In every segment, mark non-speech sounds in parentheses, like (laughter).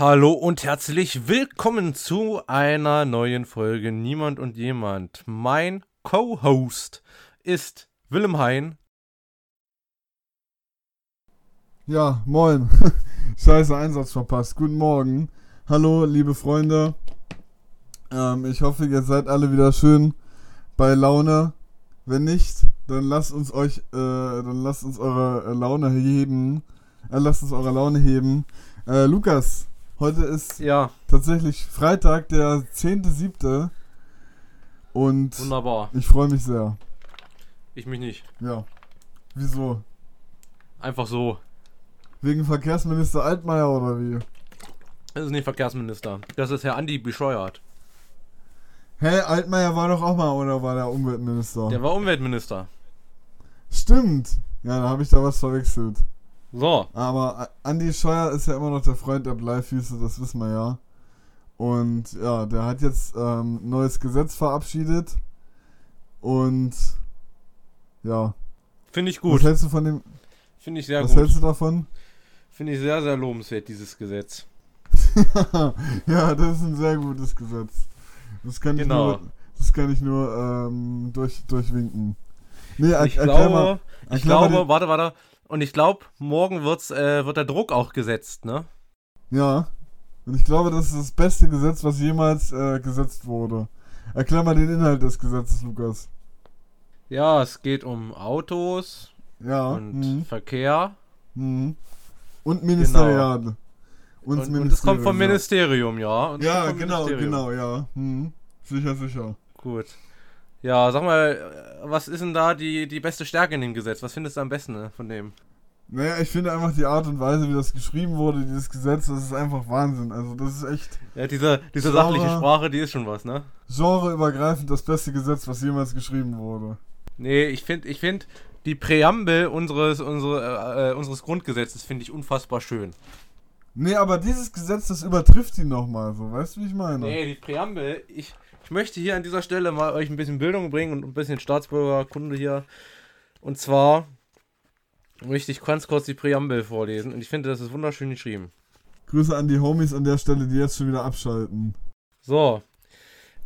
Hallo und herzlich willkommen zu einer neuen Folge Niemand und Jemand. Mein Co-Host ist Willem Hein. Ja, moin. (laughs) Scheiße, Einsatz verpasst. Guten Morgen. Hallo, liebe Freunde. Ähm, ich hoffe, ihr seid alle wieder schön bei Laune. Wenn nicht, dann lasst uns euch, äh, dann lasst uns eure Laune heben. Äh, lasst uns eure Laune heben. Äh, Lukas, heute ist Ja, tatsächlich Freitag, der 10.7. Und wunderbar. ich freue mich sehr. Ich mich nicht. Ja. Wieso? Einfach so. Wegen Verkehrsminister Altmaier oder wie? Das ist nicht Verkehrsminister. Das ist Herr Andi Bescheuert. Hä, Altmaier war doch auch mal, oder war der Umweltminister? Der war Umweltminister. Stimmt. Ja, da habe ich da was verwechselt. So, Aber A- Andi Scheuer ist ja immer noch der Freund der Bleifüße, das wissen wir ja. Und ja, der hat jetzt ähm, ein neues Gesetz verabschiedet. Und ja, finde ich was gut. hältst du von dem? Finde ich sehr was hältst gut. du davon? Finde ich sehr, sehr lobenswert, dieses Gesetz. (laughs) ja, das ist ein sehr gutes Gesetz. Das kann Genau. ich nur, das kann ich nur ähm, durch, durchwinken. Nee, Ich glaube, mal, ich glaube, warte, warte. Und ich glaube, morgen wird's, äh, wird der Druck auch gesetzt, ne? Ja. Und ich glaube, das ist das beste Gesetz, was jemals äh, gesetzt wurde. Erklär mal den Inhalt des Gesetzes, Lukas. Ja, es geht um Autos Ja. und mhm, Verkehr. mhm. Und Ministerial. Und, Und, und es kommt vom. Ministerium, ja. Und Ja, genau, Ministerium. genau, ja. Mhm. Sicher, sicher. Gut. Ja, sag mal, äh, was ist denn da die, die beste Stärke in dem Gesetz? Was findest du am besten ne, von dem? Naja, ich finde einfach die Art und Weise, wie das geschrieben wurde, dieses Gesetz, das ist einfach Wahnsinn. Also das ist echt Ja, diese, diese Genre. sachliche Sprache, die ist schon was, ne? genreübergreifend das beste Gesetz, was jemals geschrieben wurde. Nee, ich finde, ich find, die Präambel unseres, unsere, äh, unseres Grundgesetzes finde ich unfassbar schön. Nee, aber dieses Gesetz, das übertrifft ihn nochmal so. Weißt du, wie ich meine? Nee, die Präambel, ich, ich möchte hier an dieser Stelle mal euch ein bisschen Bildung bringen und ein bisschen Staatsbürgerkunde hier. Und zwar möchte ich ganz kurz die Präambel vorlesen und ich finde, das ist wunderschön geschrieben. Grüße an die Homies an der Stelle, die jetzt schon wieder abschalten. So.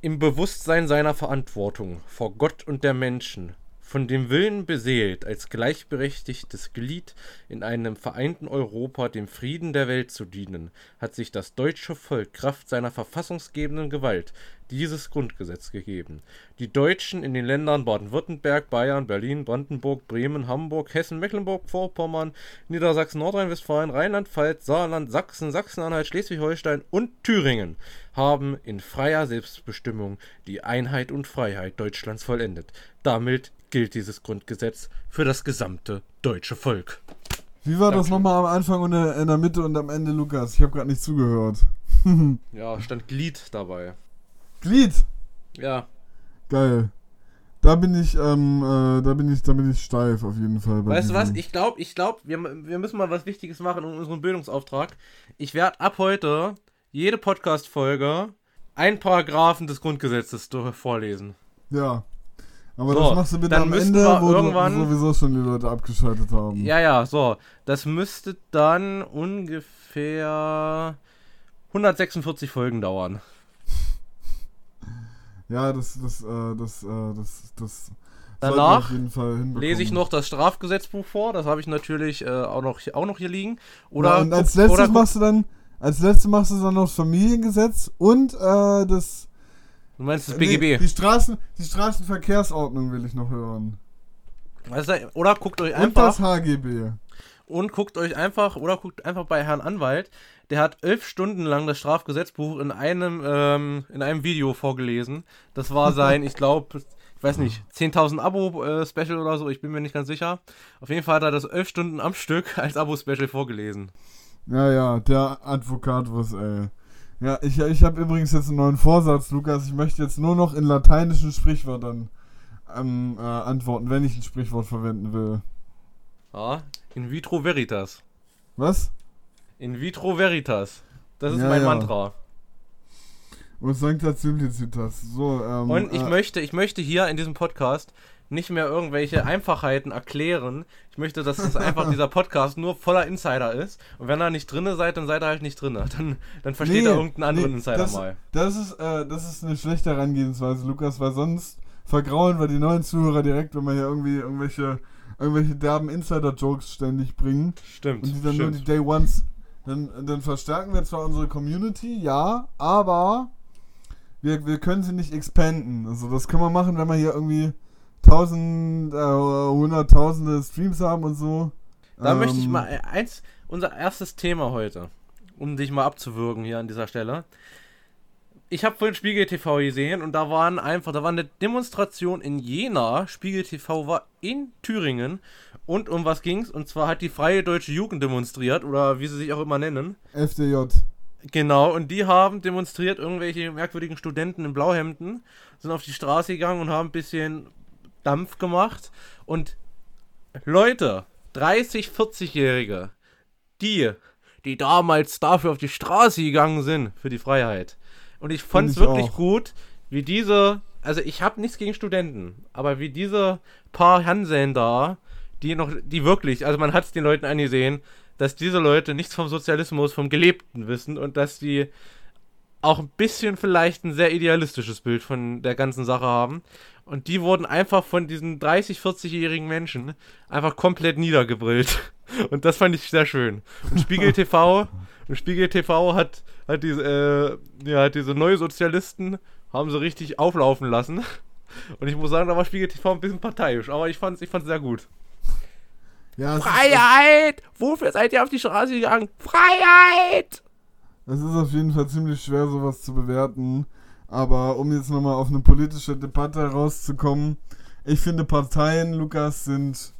Im Bewusstsein seiner Verantwortung vor Gott und der Menschen, von dem Willen beseelt, als gleichberechtigtes Glied in einem vereinten Europa dem Frieden der Welt zu dienen, hat sich das deutsche Volk Kraft seiner verfassungsgebenden Gewalt dieses Grundgesetz gegeben. Die Deutschen in den Ländern Baden-Württemberg, Bayern, Berlin, Brandenburg, Bremen, Hamburg, Hessen, Mecklenburg-Vorpommern, Niedersachsen, Nordrhein-Westfalen, Rheinland-Pfalz, Saarland, Sachsen, Sachsen-Anhalt, Schleswig-Holstein und Thüringen haben in freier Selbstbestimmung die Einheit und Freiheit Deutschlands vollendet. Damit gilt dieses Grundgesetz für das gesamte deutsche Volk. Wie war das Dankeschön. nochmal am Anfang und in der Mitte und am Ende, Lukas? Ich habe gerade nicht zugehört. (laughs) Ja, stand Glied dabei. Glied! Ja, Geil. Da bin ich, ähm, äh, da bin ich, da bin ich steif auf jeden Fall. bei Weißt du was? Ich glaube, ich glaube, wir, wir müssen mal was Wichtiges machen in unserem Bildungsauftrag. Ich werde ab heute jede Podcast-Folge einen Paragraphen des Grundgesetzes vorlesen. Ja. Aber So, das machst du bitte dann am Ende, wo irgendwann- sowieso schon die Leute abgeschaltet haben. Ja, ja, so. Das müsste dann ungefähr 146 Folgen dauern. (laughs) Ja, das, das, äh, das, äh, das, das. Danach auf jeden Fall hinbekommen. Lese ich noch das Strafgesetzbuch vor, das habe ich natürlich äh, auch, noch, auch noch hier liegen. Oder ja, und als letztes machst du dann, als letztes machst du dann noch das Familiengesetz und äh, das. Du meinst das Nee, BGB. die Straßen, die Straßenverkehrsordnung will ich noch hören. Weißt du, oder guckt euch Und einfach das HGB. und guckt euch einfach oder guckt einfach bei Herrn Anwalt. Der hat elf Stunden lang das Strafgesetzbuch in einem ähm, in einem Video vorgelesen. Das war sein, (laughs) ich glaube, ich weiß nicht, 10.000 Abo-Special oder so. Ich bin mir nicht ganz sicher. Auf jeden Fall hat er das elf Stunden am Stück als Abo-Special vorgelesen. Ja, ja, der Advocatus, ey. Ja, ich, ich habe übrigens jetzt einen neuen Vorsatz, Lukas. Ich möchte jetzt nur noch in lateinischen Sprichwörtern ähm, äh, antworten, wenn ich ein Sprichwort verwenden will. Ja, in vitro veritas. Was? In vitro veritas. Das ist Ja, mein ja. Mantra. Und Sancta Simplicitas. So, ähm, Und ich äh, möchte, ich möchte hier in diesem Podcast nicht mehr irgendwelche Einfachheiten erklären. Ich möchte, dass das einfach (laughs) dieser Podcast nur voller Insider ist. Und wenn ihr nicht drinne seid, dann seid ihr halt nicht drinne. (laughs) Dann, dann versteht Nee, ihr irgendeinen anderen nee, Insider das, mal. Das ist, äh, das ist eine schlechte Herangehensweise, Lukas, weil sonst vergrauen wir die neuen Zuhörer direkt, wenn wir hier irgendwie irgendwelche, irgendwelche derben Insider-Jokes ständig bringen. Stimmt. Und die dann nur stimmt. die Day Ones. Dann, dann verstärken wir zwar unsere Community, ja, aber wir, wir können sie nicht expanden. Also das können wir machen, wenn wir hier irgendwie tausend, äh, hunderttausende Streams haben und so. Da Ähm, möchte ich mal äh, eins, unser erstes Thema heute, um dich mal abzuwürgen hier an dieser Stelle. Ich habe vorhin Spiegel TV gesehen und da waren einfach, da war eine Demonstration in Jena. Spiegel TV war in Thüringen und um was ging's? Und zwar hat die Freie Deutsche Jugend demonstriert oder wie sie sich auch immer nennen. FDJ. Genau, und die haben demonstriert, irgendwelche merkwürdigen Studenten in Blauhemden sind auf die Straße gegangen und haben ein bisschen Dampf gemacht. Und Leute, 30, 40-Jährige, die, die damals dafür auf die Straße gegangen sind, für die Freiheit. Und ich fand es wirklich auch. gut, wie diese, also ich habe nichts gegen Studenten, aber wie diese paar Hanseln da, die noch, die wirklich, also man hat es den Leuten angesehen, dass diese Leute nichts vom Sozialismus, vom Gelebten wissen und dass die auch ein bisschen vielleicht ein sehr idealistisches Bild von der ganzen Sache haben. Und die wurden einfach von diesen 30, 40-jährigen Menschen einfach komplett niedergebrillt. (laughs) Und das fand ich sehr schön. Und Spiegel (laughs) TV, und Spiegel TV hat, hat diese, äh, ja, hat diese neue Sozialisten haben sie richtig auflaufen lassen. Und ich muss sagen, da war Spiegel TV ein bisschen parteiisch, aber ich fand's, ich fand's sehr gut. Ja, es ist, Freiheit! Wofür seid ihr auf die Straße gegangen? Freiheit! es ist auf jeden Fall ziemlich schwer, sowas zu bewerten. Aber um jetzt nochmal auf eine politische Debatte rauszukommen, ich finde Parteien, Lukas, sind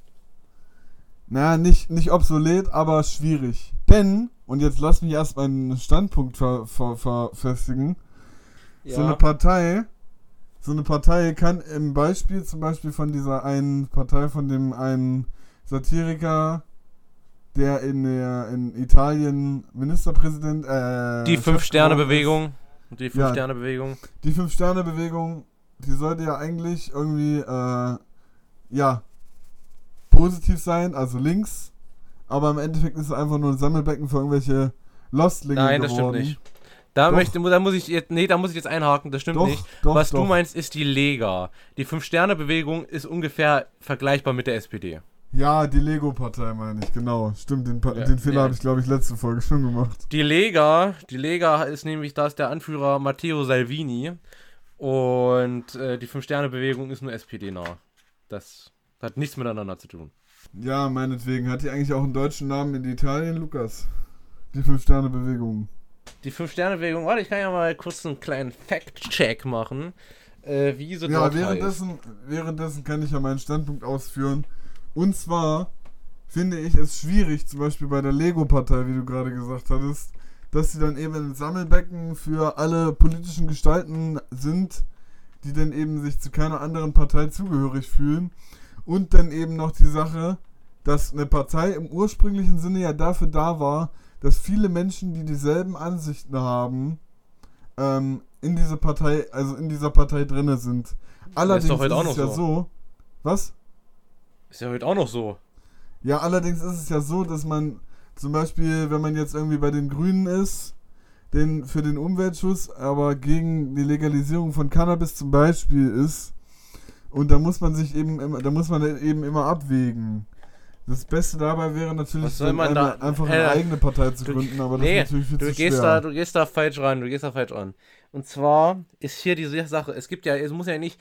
na, nicht, nicht obsolet, aber schwierig. Denn, und jetzt lass mich erst meinen Standpunkt ver, ver, verfestigen, so eine Partei, so eine Partei kann im Beispiel zum Beispiel von dieser einen Partei, von dem einen Satiriker, der in der in Italien Ministerpräsident, äh, Die Chef Die Ja. Fünf-Sterne-Bewegung. ist. Die Fünf-Sterne-Bewegung, die sollte ja eigentlich irgendwie, äh, ja, positiv sein, also links. Aber im Endeffekt ist es einfach nur ein Sammelbecken für irgendwelche Lostlinge Nein, das geworden. stimmt nicht. Da, Doch. möchte, da muss ich jetzt, nee, da muss ich jetzt einhaken, das stimmt Doch, nicht. doch, Was du meinst, ist die Lega. Die Fünf-Sterne-Bewegung ist ungefähr vergleichbar mit der SPD. Ja, die Lego-Partei meine ich, genau. Stimmt, den, Pa- Ja, den Fehler ja. habe ich, glaube ich, letzte Folge schon gemacht. Die Lega, die Lega ist nämlich, da ist der Anführer Matteo Salvini und äh, die Fünf-Sterne-Bewegung ist nur SPD-nah. Das hat nichts miteinander zu tun. Ja, meinetwegen. Hat die eigentlich auch einen deutschen Namen in Italien, Lukas? Die Fünf-Sterne-Bewegung. Die Fünf-Sterne-Bewegung, warte, ich kann ja mal kurz einen kleinen Fact-Check machen, äh, wie sie Ja, währenddessen, währenddessen kann ich ja meinen Standpunkt ausführen. Und zwar finde ich es schwierig, zum Beispiel bei der Lego-Partei, wie du gerade gesagt hattest, dass sie dann eben ein Sammelbecken für alle politischen Gestalten sind, die dann eben sich zu keiner anderen Partei zugehörig fühlen. Und dann eben noch die Sache, dass eine Partei im ursprünglichen Sinne ja dafür da war, dass viele Menschen, die dieselben Ansichten haben, ähm, in diese Partei, also in dieser Partei drinne sind. Allerdings doch heute ist auch es noch ja so. so. Was? Ist ja heute auch noch so. Ja, allerdings ist es ja so, dass man zum Beispiel, wenn man jetzt irgendwie bei den Grünen ist, den, für den Umweltschutz, aber gegen die Legalisierung von Cannabis zum Beispiel ist, und da muss man sich eben immer, da muss man eben immer abwägen. Das Beste dabei wäre natürlich, eine, da- einfach äh, eine eigene Partei zu du- gründen, aber das nee, ist natürlich viel Du zu gehst, schwer. da, du gehst da falsch ran, du gehst da falsch ran. Und zwar ist hier diese Sache, es gibt ja, es muss ja nicht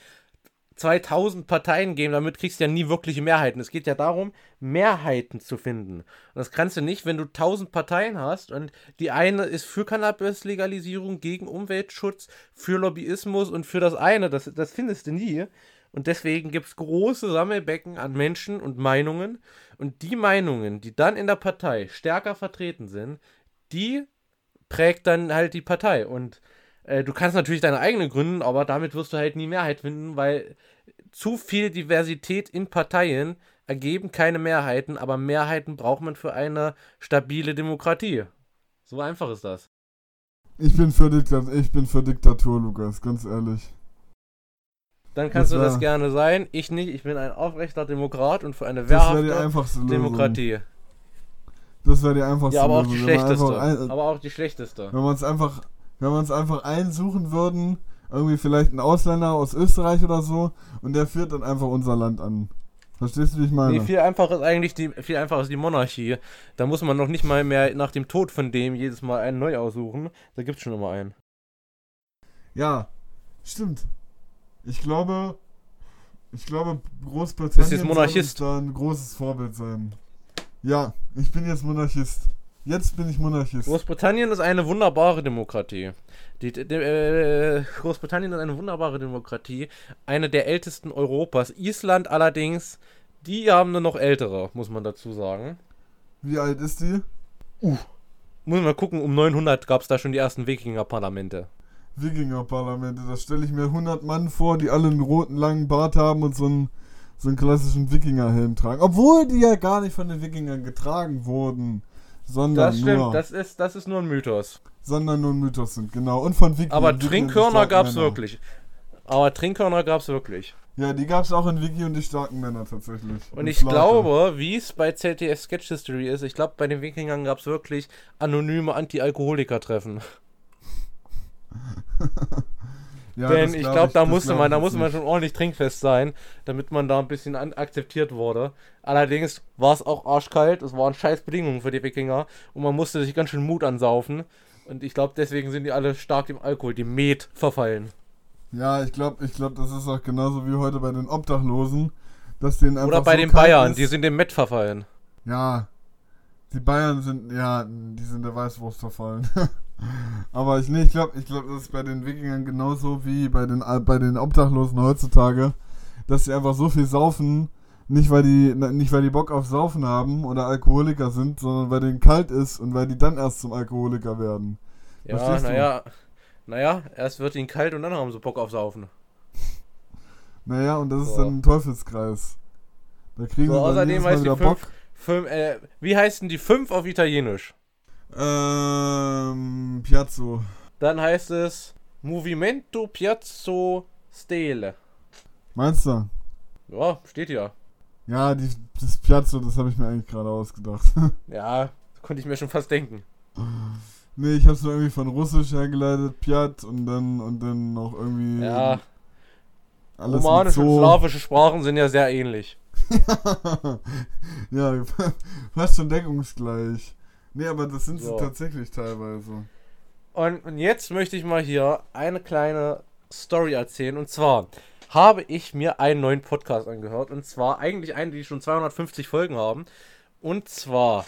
2000 Parteien geben, damit kriegst du ja nie wirkliche Mehrheiten. Es geht ja darum, Mehrheiten zu finden. Und das kannst du nicht, wenn du 1000 Parteien hast und die eine ist für Cannabis-Legalisierung, gegen Umweltschutz, für Lobbyismus und für das eine, das, das findest du nie. Und deswegen gibt es große Sammelbecken an Menschen und Meinungen. Und die Meinungen, die dann in der Partei stärker vertreten sind, die prägt dann halt die Partei. Und äh, du kannst natürlich deine eigene gründen, aber damit wirst du halt nie Mehrheit finden, weil zu viel Diversität in Parteien ergeben keine Mehrheiten, aber Mehrheiten braucht man für eine stabile Demokratie. So einfach ist das. Ich bin für Diktatur, ich bin für Diktatur, Lukas, ganz ehrlich. dann kannst Das du das wär- gerne sein. Ich nicht. Ich bin ein aufrechter Demokrat und für eine Das wäre die wehrhafte Lösung. Demokratie. Das wäre die einfachste Ja, aber auch die Lösung. Wenn man schlechteste. ein- Aber auch die schlechteste. Wenn wir uns einfach, wenn wir uns einfach einsuchen würden, irgendwie vielleicht ein Ausländer aus Österreich oder so, und der führt dann einfach unser Land an. Verstehst du, wie ich meine? Nee, viel einfacher ist eigentlich die, viel einfacher ist die Monarchie. Da muss man noch nicht mal mehr nach dem Tod von dem jedes Mal einen neu aussuchen. Da gibt's schon immer einen. ja, stimmt. Ich glaube, ich glaube, Großbritannien jetzt soll Monarchist? uns da ein großes Vorbild sein. Ja, ich bin jetzt Monarchist. Jetzt bin ich Monarchist. Großbritannien ist eine wunderbare Demokratie. Die, die, äh, Großbritannien ist eine wunderbare Demokratie. Eine der ältesten Europas. Island allerdings, die haben eine noch ältere, muss man dazu sagen. Wie alt ist die? Muss man mal gucken, um 900 gab es da schon die ersten Wikinger-Parlamente. Wikingerparlamente. Da stelle ich mir 100 Mann vor, die alle einen roten langen Bart haben und so einen, so einen klassischen Wikingerhelm tragen. Obwohl die ja gar nicht von den Wikingern getragen wurden, sondern Das stimmt, nur, das ist, das ist nur ein Mythos. sondern nur ein Mythos sind, genau. Und von Wikingern. Aber Trinkhörner starke gab es wirklich. Aber Trinkhörner gab es wirklich. Ja, die gab es auch in Wiki und die starken Männer tatsächlich. Und Die ich Schlager. glaube, wie es bei ZDF Sketch History ist, ich glaube, bei den Wikingern gab es wirklich anonyme Anti-Alkoholiker-Treffen. (laughs) Ja, Denn ich glaub glaube, da musste glaub man, da musste man schon ordentlich trinkfest sein, damit man da ein bisschen an akzeptiert wurde. Allerdings war es auch arschkalt, es waren scheiß Bedingungen für die Wikinger und man musste sich ganz schön Mut ansaufen. Und ich glaube, deswegen sind die alle stark dem Alkohol, dem Met, verfallen. Ja, ich glaube, ich glaub, das ist auch genauso wie heute bei den Obdachlosen, dass denen einfach Oder bei so den Bayern, ist. die sind dem Met verfallen. Ja, die Bayern sind, ja, die sind der Weißwurst verfallen. (laughs) Aber ich, nee, ich glaube, ich glaub, das ist bei den Wikingern genauso wie bei den, bei den Obdachlosen heutzutage, dass sie einfach so viel saufen, nicht weil die, nicht weil die Bock auf Saufen haben oder Alkoholiker sind, sondern weil denen kalt ist und weil die dann erst zum Alkoholiker werden. Ja, naja. Naja, erst wird ihnen kalt und dann haben sie Bock auf Saufen. Naja, und das ist So. dann ein Teufelskreis. Da kriegen So, sie dann außerdem heißt die fünf, Bock. fünf äh, wie heißt denn die 5 auf Italienisch? Ähm, Piazzo. Dann heißt es Movimento Piazzo Stele. Meinst du? Ja, steht hier. Ja, die, das Piazzo, das habe ich mir eigentlich gerade ausgedacht. (laughs) Ja, konnte ich mir schon fast denken. nee, ich habe es nur irgendwie von Russisch hergeleitet, Piat und dann und dann noch irgendwie Ja, alles romanische und slawische Sprachen sind ja sehr ähnlich. (laughs) ja, (laughs) fast schon deckungsgleich. Nee, aber das sind So. sie tatsächlich teilweise. Und, und jetzt möchte ich mal hier eine kleine Story erzählen. Und zwar habe ich mir einen neuen Podcast angehört. Und zwar eigentlich einen, die schon 250 Folgen haben. Und zwar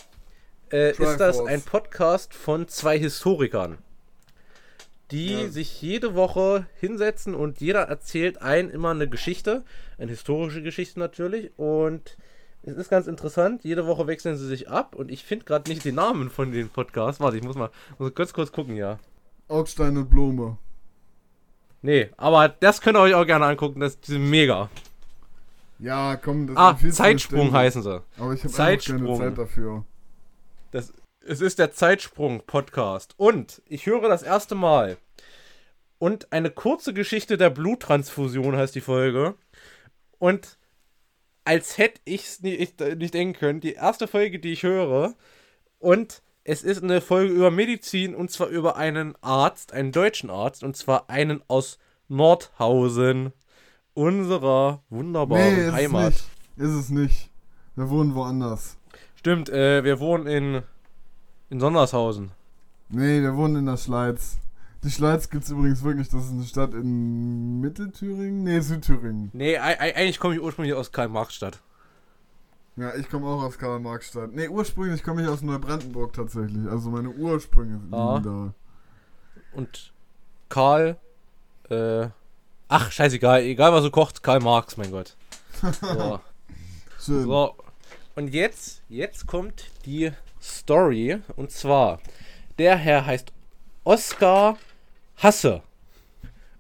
äh, ist das ein Podcast von zwei Historikern, die Ja. sich jede Woche hinsetzen und jeder erzählt ein immer eine Geschichte, eine historische Geschichte natürlich. Und es ist ganz interessant, jede Woche wechseln sie sich ab und ich finde gerade nicht den Namen von den Podcasts. Warte, ich muss mal muss ganz kurz gucken, ja. Augstein und Blume. Nee, aber das könnt ihr euch auch gerne angucken, das die sind mega. Ja, komm, das Ah, ist Zeitsprung heißen sie. Aber ich habe einfach keine Zeit dafür. Das, es ist der Zeitsprung-Podcast. Und ich höre das erste Mal. Und eine kurze Geschichte der Bluttransfusion heißt die Folge. Und als hätte ich es nicht, nicht denken können, die erste Folge, die ich höre. Und es ist eine Folge über Medizin und zwar über einen Arzt, einen deutschen Arzt, und zwar einen aus Nordhausen, unserer wunderbaren Nee, ist es Heimat. nicht. Ist es nicht. Wir wohnen woanders. Stimmt, äh, wir wohnen in, in Sondershausen. Nee, wir wohnen in der Schleiz. Die Schleiz gibt's übrigens wirklich, das ist eine Stadt in Mittelthüringen? Nee, Südthüringen. Nee, ei- ei- eigentlich komme ich ursprünglich aus Karl-Marx-Stadt. Ja, ich komme auch aus Karl-Marx-Stadt. Nee, ursprünglich komme ich aus Neubrandenburg tatsächlich. Also meine Ursprünge liegen Ah. da. Und Karl, äh, ach, scheißegal, egal was du kochst, Karl Marx, mein Gott. (laughs) So, Schön. so. Und jetzt, jetzt kommt die Story. Und zwar, der Herr heißt Oskar Hasse.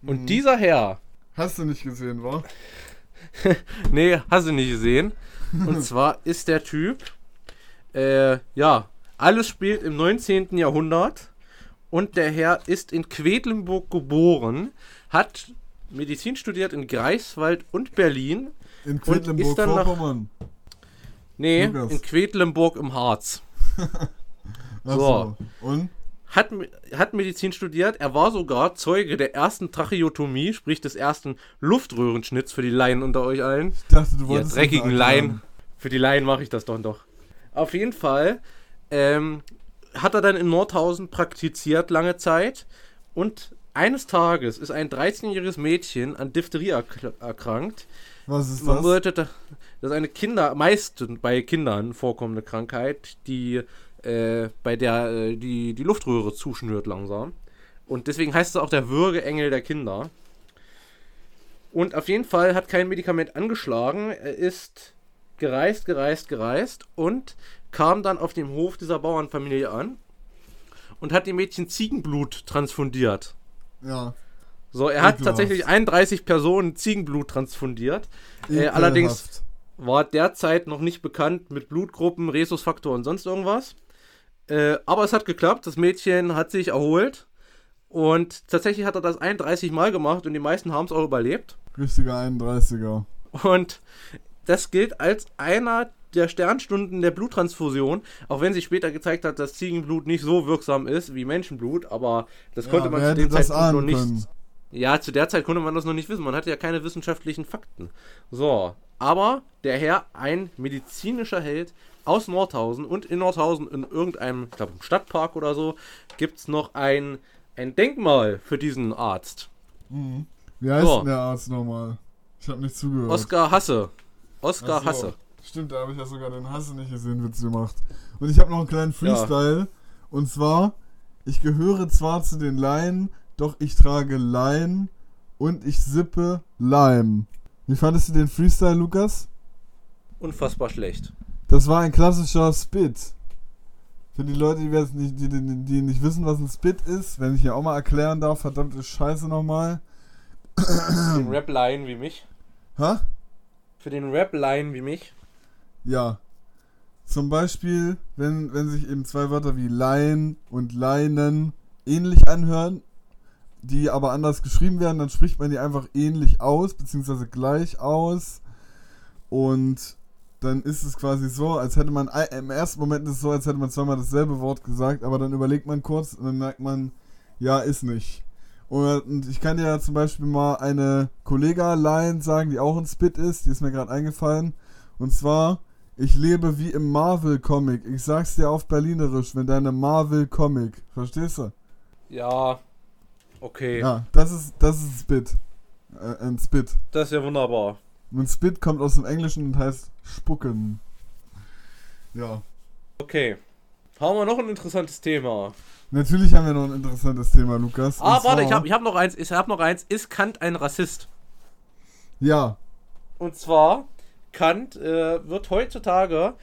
Und Mhm. dieser Herr, Hast du nicht gesehen, wa? (laughs) nee, hast du nicht gesehen. Und (laughs) zwar ist der Typ, äh, ja, alles spielt im 19. Jahrhundert. Und der Herr ist in Quedlinburg geboren, hat Medizin studiert in Greifswald und Berlin. In Und ist dann nach- Quedlinburg-Vorpommern. Nee, in Quedlinburg im Harz. (laughs) So. so. Und? Hat, hat Medizin studiert. Er war sogar Zeuge der ersten Tracheotomie, sprich des ersten Luftröhrenschnitts für die Laien unter euch allen. Ich dachte, du Ihr wolltest. dreckigen uns Laien. Für die Laien mache ich das doch doch. Auf jeden Fall ähm, hat er dann in Nordhausen praktiziert lange Zeit und eines Tages ist ein 13-jähriges Mädchen an Diphtherie erk- erkrankt. Was ist Man das? da- das ist eine Kinder, meist bei Kindern vorkommende Krankheit, die äh, bei der äh, die, die Luftröhre zuschnürt langsam. Und deswegen heißt es auch der Würgeengel der Kinder. Und auf jeden Fall hat kein Medikament angeschlagen. Er ist gereist, gereist, gereist und kam dann auf dem Hof dieser Bauernfamilie an und hat dem Mädchen Ziegenblut transfundiert. Ja. So, er hat tatsächlich 31 Personen Ziegenblut transfundiert. Äh, allerdings war derzeit noch nicht bekannt mit Blutgruppen, Rhesusfaktor und sonst irgendwas. Äh, aber es hat geklappt. Das Mädchen hat sich erholt. Und tatsächlich hat er das 31 Mal gemacht und die meisten haben es auch überlebt. Richtiger 31er. Und das gilt als einer der Sternstunden der Bluttransfusion, auch wenn sich später gezeigt hat, dass Ziegenblut nicht so wirksam ist wie Menschenblut, aber das konnte ja, man wer zu dem Zeitpunkt noch nicht. können? Ja, zu der Zeit konnte man das noch nicht wissen. Man hatte ja keine wissenschaftlichen Fakten. So, aber der Herr, ein medizinischer Held aus Nordhausen und in Nordhausen in irgendeinem, ich glaube im Stadtpark oder so, gibt es noch ein, ein Denkmal für diesen Arzt. Mhm. Wie heißt So. denn der Arzt nochmal? Ich habe nicht zugehört. Oskar Hasse. Oskar so. Hasse. Stimmt, da habe ich ja sogar den Hasse nicht gesehen, Witz gemacht. Und ich habe noch einen kleinen Freestyle. Und zwar, ich gehöre zwar zu den Laien, doch ich trage Lein und ich sippe Leim. Wie fandest du den Freestyle, Lukas? Unfassbar schlecht. Das war ein klassischer Spit. Für die Leute, die, nicht, die, die, die nicht wissen, was ein Spit ist, wenn ich hier auch mal erklären darf, verdammte Scheiße nochmal. Für den Rap-Line wie mich. Ha? Für den Rap-Line wie mich. Ja. Zum Beispiel, wenn, wenn sich eben zwei Wörter wie Lein und Leinen ähnlich anhören, die aber anders geschrieben werden, dann spricht man die einfach ähnlich aus, beziehungsweise gleich aus. Und dann ist es quasi so, als hätte man, im ersten Moment ist es so, als hätte man zweimal dasselbe Wort gesagt, aber dann überlegt man kurz und dann merkt man, ja, ist nicht. Und ich kann dir ja zum Beispiel mal eine Kollega-Line sagen, die auch ein Spit ist, die ist mir gerade eingefallen. Und zwar, ich lebe wie im Marvel-Comic. Ich sag's dir auf Berlinerisch, wenn deine Marvel-Comic. Verstehst du? Ja. Okay. Ja, das ist, das ist ein Spit. Äh, ein Spit. Das ist ja wunderbar. Und ein Spit kommt aus dem Englischen und heißt spucken. Ja. Okay. Haben wir noch ein interessantes Thema. Natürlich haben wir noch ein interessantes Thema, Lukas. Ah, warte, ich habe ich hab noch eins. Ich habe noch eins. Ist Kant ein Rassist? Ja, Und zwar, Kant äh, wird heutzutage,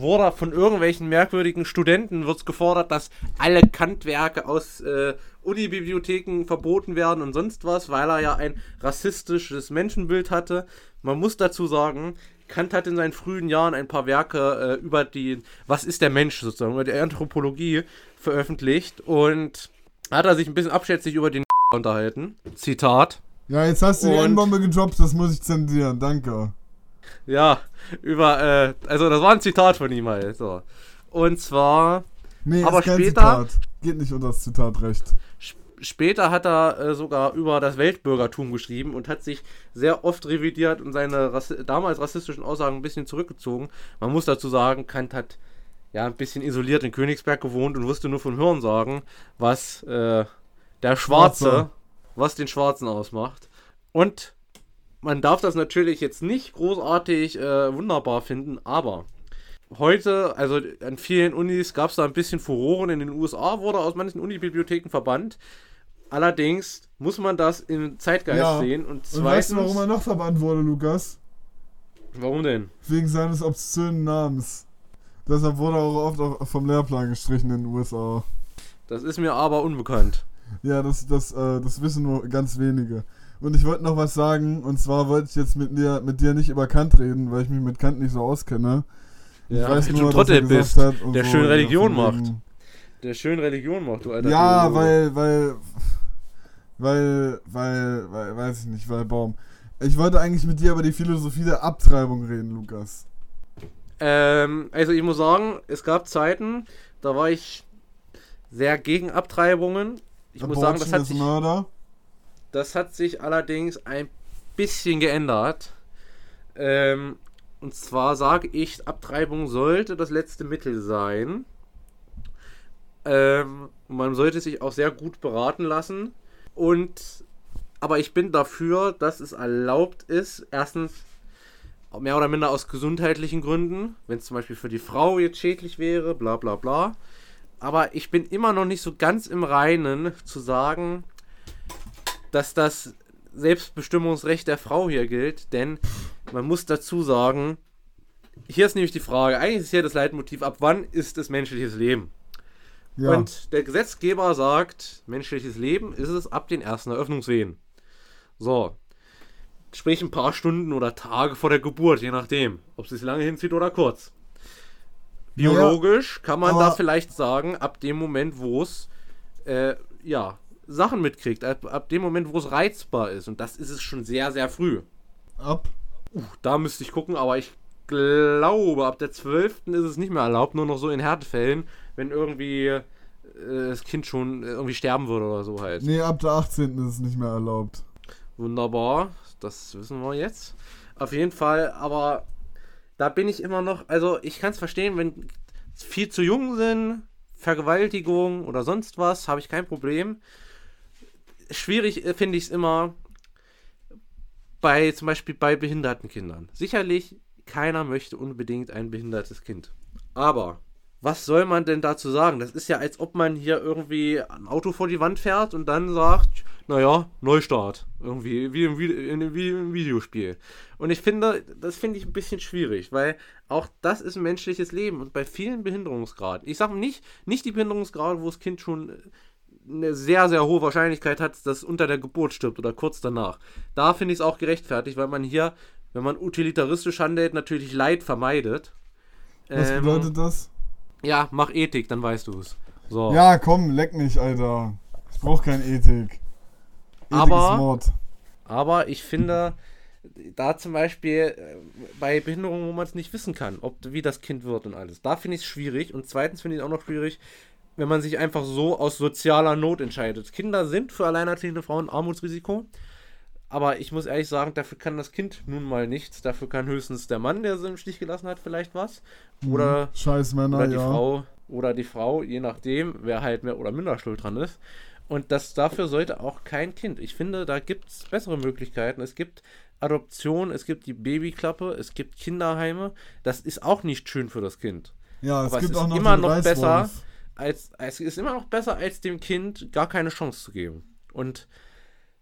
wurde von irgendwelchen merkwürdigen Studenten wird's gefordert, dass alle Kant-Werke aus äh, Unibibliotheken verboten werden und sonst was, weil er ja ein rassistisches Menschenbild hatte. Man muss dazu sagen, Kant hat in seinen frühen Jahren ein paar Werke äh, über die, was ist der Mensch sozusagen, über die Anthropologie veröffentlicht und hat er sich ein bisschen abschätzig über den (laughs) unterhalten. Zitat. Ja, jetzt hast du die N-Bombe gedroppt, das muss ich zensieren, danke. Ja, über, äh, also das war ein Zitat von ihm halt, so. Und zwar, Nee, Aber ist kein später- Zitat. Geht nicht unter das Zitatrecht. sp später hat er äh, sogar über das Weltbürgertum geschrieben und hat sich sehr oft revidiert und seine rassi damals rassistischen Aussagen ein bisschen zurückgezogen. Man muss dazu sagen, Kant hat ja ein bisschen isoliert in Königsberg gewohnt und wusste nur von Hörensagen, was äh, der Schwarze, Schwarze. was den Schwarzen ausmacht. Und man darf das natürlich jetzt nicht großartig äh, wunderbar finden, aber heute, also an vielen Unis gab es da ein bisschen Furoren. In den USA wurde aus manchen Unibibliotheken verbannt. Allerdings muss man das im Zeitgeist Ja. sehen. Und Und zweitens, weißt du, warum er noch verbannt wurde, Lukas? warum denn? Wegen seines obszönen Namens. Deshalb wurde er auch oft auch vom Lehrplan gestrichen in den USA. Das ist mir aber unbekannt. Ja, das, das, äh, das wissen nur ganz wenige. Und ich wollte noch was sagen, und zwar wollte ich jetzt mit dir, mit dir nicht über Kant reden, weil ich mich mit Kant nicht so auskenne. Ich Ja, weiß weil du nur, dass er bist, gesagt hat und der so, schön Religion macht. Der schön Religion macht, du alter Ja, weil, weil Weil, weil, weil, weiß ich nicht, weil Baum. Ich wollte eigentlich mit dir über die Philosophie der Abtreibung reden, Lukas. Ähm, also ich muss sagen, es gab Zeiten, da war ich sehr gegen Abtreibungen. Ich muss sagen, das Abortion hat, sich, Murder. Das hat sich allerdings ein bisschen geändert. Ähm, und zwar sage ich, Abtreibung sollte das letzte Mittel sein. Ähm, man sollte sich auch sehr gut beraten lassen. Und aber ich bin dafür, dass es erlaubt ist, erstens mehr oder minder aus gesundheitlichen Gründen, wenn es zum Beispiel für die Frau jetzt schädlich wäre, bla bla bla. Aber ich bin immer noch nicht so ganz im Reinen zu sagen, dass das Selbstbestimmungsrecht der Frau hier gilt, denn man muss dazu sagen, hier ist nämlich die Frage, eigentlich ist hier das Leitmotiv, ab wann ist es menschliches Leben? Ja. Und der Gesetzgeber sagt, menschliches Leben ist es ab den ersten Eröffnungswehen. So. Sprich ein paar Stunden oder Tage vor der Geburt, je nachdem, ob es sich lange hinzieht oder kurz. Biologisch kann man da vielleicht sagen, ab dem Moment, wo es äh, ja, Sachen mitkriegt, ab, ab dem Moment, wo es reizbar ist. Und das ist es schon sehr, sehr früh. Ab. Da müsste ich gucken, aber ich glaube, ab der 12. ist es nicht mehr erlaubt, nur noch so in Härtefällen, wenn irgendwie äh, das Kind schon irgendwie sterben würde oder so halt. Nee, ab der 18. ist es nicht mehr erlaubt. Wunderbar, das wissen wir jetzt. Auf jeden Fall, aber da bin ich immer noch, also ich kann es verstehen, wenn viel zu jung sind, Vergewaltigung oder sonst was, habe ich kein Problem. Schwierig äh, finde ich es immer bei zum Beispiel bei behinderten Kindern. Sicherlich, keiner möchte unbedingt ein behindertes Kind. Aber was soll man denn dazu sagen? Das ist ja, als ob man hier irgendwie ein Auto vor die Wand fährt und dann sagt, naja, Neustart. Irgendwie, wie im, wie im Videospiel. Und ich finde, das finde ich ein bisschen schwierig, weil auch das ist ein menschliches Leben und bei vielen Behinderungsgraden, ich sage nicht, nicht die Behinderungsgrade, wo das Kind schon eine sehr, sehr hohe Wahrscheinlichkeit hat, dass es unter der Geburt stirbt oder kurz danach. Da finde ich es auch gerechtfertigt, weil man hier, wenn man utilitaristisch handelt, natürlich Leid vermeidet. Was Ähm, bedeutet das? Ja, mach Ethik, dann weißt du es. So. Ja, komm, leck mich, Alter. Ich brauch keine Ethik. Ethik Aber- ist Mord. Aber ich finde, da zum Beispiel äh, bei Behinderungen, wo man es nicht wissen kann, ob wie das Kind wird und alles, da finde ich es schwierig. Und zweitens finde ich es auch noch schwierig, wenn man sich einfach so aus sozialer Not entscheidet. Kinder sind für alleinerziehende Frauen Armutsrisiko. Aber ich muss ehrlich sagen, dafür kann das Kind nun mal nichts. Dafür kann höchstens der Mann, der sie im Stich gelassen hat, vielleicht was. Oder Scheiß Männer, oder die ja. Frau oder die Frau, je nachdem, wer halt mehr oder minder schuld dran ist. Und das dafür sollte auch kein Kind. Ich finde, da gibt es bessere Möglichkeiten. Es gibt Adoption, es gibt die Babyklappe, es gibt Kinderheime. Das ist auch nicht schön für das Kind. Ja, es Aber es gibt ist auch noch immer noch besser. Reißwolf. Als, es ist immer noch besser, als dem Kind gar keine Chance zu geben. Und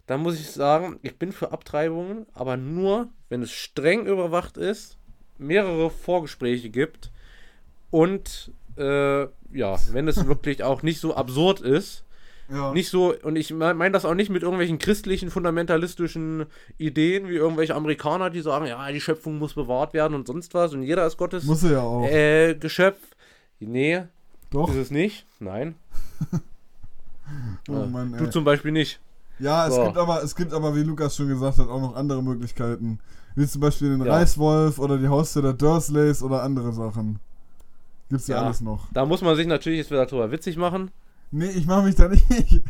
da muss ich sagen, ich bin für Abtreibungen, aber nur, wenn es streng überwacht ist, mehrere Vorgespräche gibt und äh, ja, wenn es wirklich auch nicht so absurd ist, Ja. nicht so, und ich meine das auch nicht mit irgendwelchen christlichen, fundamentalistischen Ideen, wie irgendwelche Amerikaner, die sagen, ja, die Schöpfung muss bewahrt werden und sonst was und jeder ist Gottes Muss ja auch. äh, Geschöpf. Nee, Doch. ist es nicht. Nein. (laughs) Oh Äh, Mann, du ey. zum Beispiel nicht. Ja, es So. gibt aber, es gibt aber, wie Lukas schon gesagt hat, auch noch andere Möglichkeiten. Wie zum Beispiel den Ja. Reißwolf oder die Haustür der Dursleys oder andere Sachen. Gibt's ja, Ja. alles noch. Da muss man sich natürlich jetzt wieder drüber witzig machen. Nee, ich mach mich da nicht. (laughs)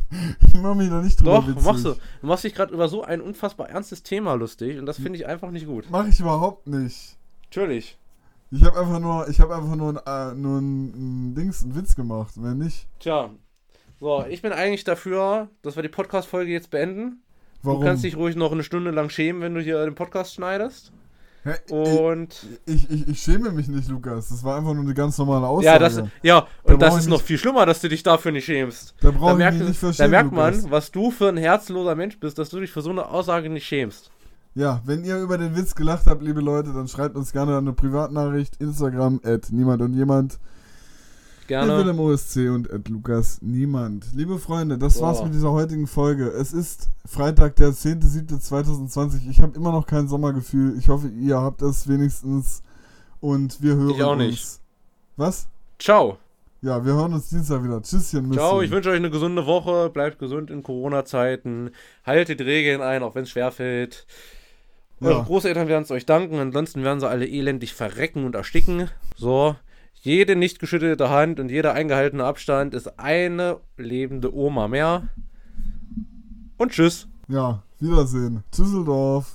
Ich mach mich da nicht drüber Doch, witzig. machst du. Du machst dich gerade über so ein unfassbar ernstes Thema lustig und das finde ich einfach nicht gut. Mach ich überhaupt nicht. Natürlich. Ich habe einfach nur, ich habe einfach nur, ein, äh, nur ein, ein Dings, einen Witz gemacht. Wenn nicht, Tja. So, ich bin eigentlich dafür, dass wir die Podcast-Folge jetzt beenden. warum? Du kannst dich ruhig noch eine Stunde lang schämen, wenn du hier den Podcast schneidest. Hä? Und ich, ich, ich schäme mich nicht, Lukas. Das war einfach nur eine ganz normale Aussage. ja, das, ja, Da und das brauch ist noch viel schlimmer, dass du dich dafür nicht schämst. da Da merkt, mich nicht da merkt man, Lukas. was du für ein herzloser Mensch bist, dass du dich für so eine Aussage nicht schämst. Ja, wenn ihr über den Witz gelacht habt, liebe Leute, dann schreibt uns gerne eine Privatnachricht. Instagram, at niemand und jemand. Gerne. Willem OSC und at Lukas Niemand. Liebe Freunde, das So. war's mit dieser heutigen Folge. Es ist Freitag, der 10.07.2020. Ich habe immer noch kein Sommergefühl. Ich hoffe, ihr habt es wenigstens. Und wir hören Ich auch uns. nicht. Was? Ciao. Ja, wir hören uns Dienstag wieder. Tschüsschen. Ciao, Müsschen. ich wünsche euch eine gesunde Woche. Bleibt gesund in Corona-Zeiten. Haltet Regeln ein, auch wenn es schwerfällt. Eure Ja. Großeltern werden es euch danken, ansonsten werden sie alle elendig verrecken und ersticken. So, jede nicht geschüttelte Hand und jeder eingehaltene Abstand ist eine lebende Oma mehr. Und tschüss. Ja, Wiedersehen. Düsseldorf.